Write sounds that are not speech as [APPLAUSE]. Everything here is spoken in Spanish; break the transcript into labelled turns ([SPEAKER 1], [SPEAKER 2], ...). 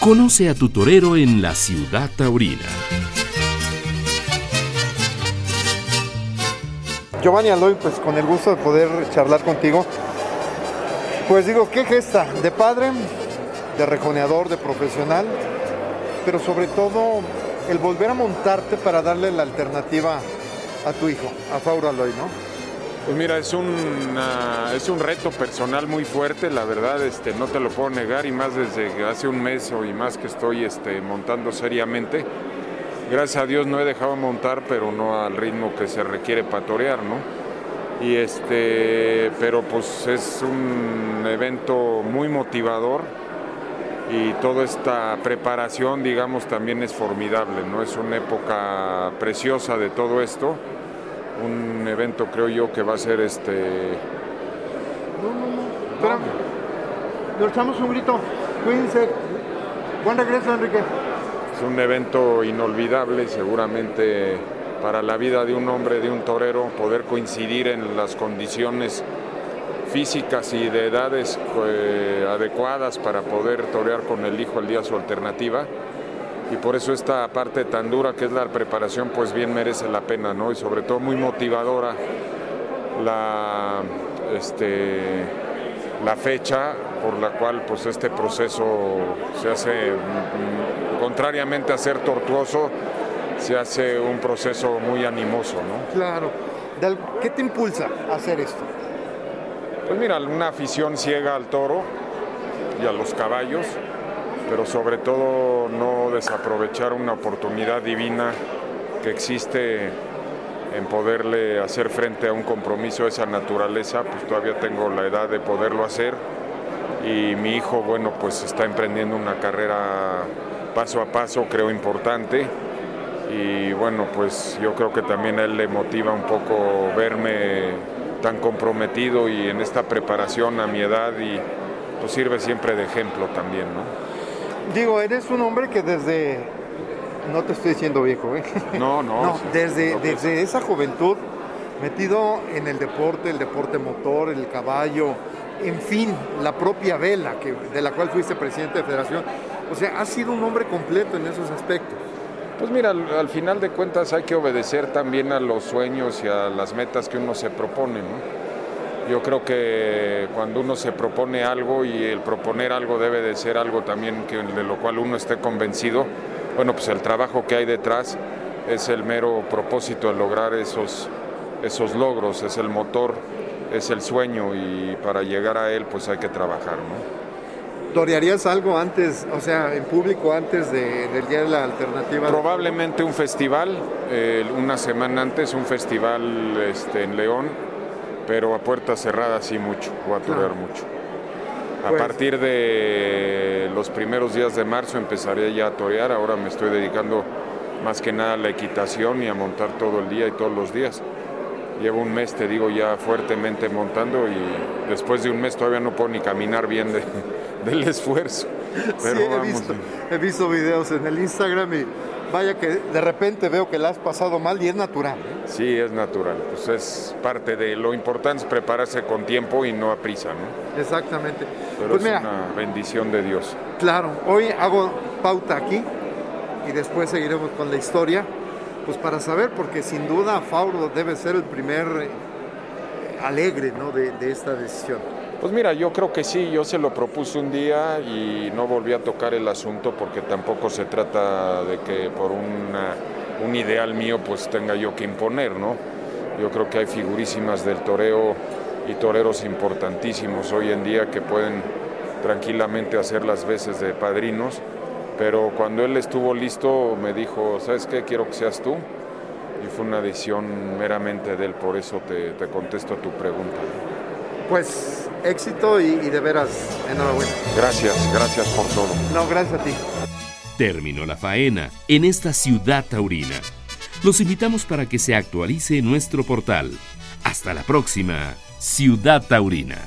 [SPEAKER 1] Conoce a tu torero en la ciudad taurina.
[SPEAKER 2] Giovanni Aloy, pues con el gusto de poder charlar contigo. Pues digo, qué gesta de padre, de rejoneador, de profesional, pero sobre todo el volver a montarte para darle la alternativa a tu hijo, a Fauro Aloy, ¿no?
[SPEAKER 3] Pues mira, es un, es un reto personal muy fuerte, la verdad, este, no te lo puedo negar, y más desde hace un mes o y más que estoy este, montando seriamente. Gracias a Dios no he dejado montar, pero no al ritmo que se requiere para torear, ¿no? Y este, pero pues es un evento muy motivador y toda esta preparación, digamos, también es formidable, ¿no? Es una época preciosa de todo esto, un evento creo yo que va a ser este...
[SPEAKER 2] No, no, no, espérame. Le echamos un grito, cuídense. Buen regreso, Enrique.
[SPEAKER 3] Es un evento inolvidable, seguramente para la vida de un hombre, de un torero, poder coincidir en las condiciones físicas y de edades eh, adecuadas para poder torear con el hijo el día su alternativa. Y por eso esta parte tan dura que es la preparación, pues bien merece la pena, ¿no? Y sobre todo muy motivadora la, este, la fecha por la cual pues este proceso se hace, mm, contrariamente a ser tortuoso, se hace un proceso muy animoso, ¿no?
[SPEAKER 2] Claro. ¿Qué te impulsa a hacer esto?
[SPEAKER 3] Pues mira, una afición ciega al toro y a los caballos, pero sobre todo no desaprovechar una oportunidad divina que existe en poderle hacer frente a un compromiso de esa naturaleza, pues todavía tengo la edad de poderlo hacer y mi hijo, bueno, pues está emprendiendo una carrera paso a paso, creo importante y bueno, pues yo creo que también a él le motiva un poco verme tan comprometido y en esta preparación a mi edad y pues sirve siempre de ejemplo también, ¿no?
[SPEAKER 2] Digo, eres un hombre que desde. No te estoy diciendo viejo, ¿eh?
[SPEAKER 3] No, no. [LAUGHS]
[SPEAKER 2] No,
[SPEAKER 3] sí,
[SPEAKER 2] desde,
[SPEAKER 3] no, pues,
[SPEAKER 2] desde esa juventud, metido en el deporte, el deporte motor, el caballo, en fin, la propia vela, que, de la cual fuiste presidente de federación. O sea, has sido un hombre completo en esos aspectos.
[SPEAKER 3] Pues mira, al, al final de cuentas hay que obedecer también a los sueños y a las metas que uno se propone, ¿no? Yo creo que cuando uno se propone algo y el proponer algo debe de ser algo también que, de lo cual uno esté convencido, bueno, pues el trabajo que hay detrás es el mero propósito de lograr esos, esos logros, es el motor, es el sueño y para llegar a él pues hay que trabajar, ¿no?
[SPEAKER 2] ¿Torearías algo antes, o sea, en público antes de- del día de la alternativa?
[SPEAKER 3] Probablemente un festival, eh, una semana antes, un festival este, en León, pero a puerta cerrada sí mucho, o a torear
[SPEAKER 2] Claro.
[SPEAKER 3] mucho. A
[SPEAKER 2] Pues-
[SPEAKER 3] partir de los primeros días de marzo empezaré ya a torear, ahora me estoy dedicando más que nada a la equitación y a montar todo el día y todos los días. Llevo un mes, te digo, ya fuertemente montando y después de un mes todavía no puedo ni caminar bien de- [LAUGHS] del esfuerzo. Pero
[SPEAKER 2] sí, he
[SPEAKER 3] vamos,
[SPEAKER 2] visto, he visto videos en el Instagram y vaya que de repente veo que la has pasado mal y es natural. ¿eh?
[SPEAKER 3] Sí, es natural. Pues es parte de lo importante es prepararse con tiempo y no a prisa, ¿no?
[SPEAKER 2] Exactamente.
[SPEAKER 3] Pero
[SPEAKER 2] pues
[SPEAKER 3] es
[SPEAKER 2] mira,
[SPEAKER 3] una bendición de Dios.
[SPEAKER 2] claro, hoy hago pauta aquí y después seguiremos con la historia, pues para saber, porque sin duda Fauro debe ser el primer eh, alegre ¿no? de, de esta decisión.
[SPEAKER 3] Pues mira, yo creo que sí, yo se lo propuse un día y no volví a tocar el asunto porque tampoco se trata de que por un ideal mío pues tenga yo que imponer, ¿no? Yo creo que hay figurísimas del toreo y toreros importantísimos hoy en día que pueden tranquilamente hacer las veces de padrinos, pero cuando él estuvo listo me dijo, ¿sabes qué? Quiero que seas tú. Y fue una decisión meramente de él, por eso te, te contesto tu pregunta.
[SPEAKER 2] Pues éxito y, y de veras, enhorabuena.
[SPEAKER 3] Gracias, gracias por todo.
[SPEAKER 2] No, gracias a ti.
[SPEAKER 1] Terminó la faena en esta ciudad taurina. Los invitamos para que se actualice nuestro portal. Hasta la próxima, Ciudad Taurina.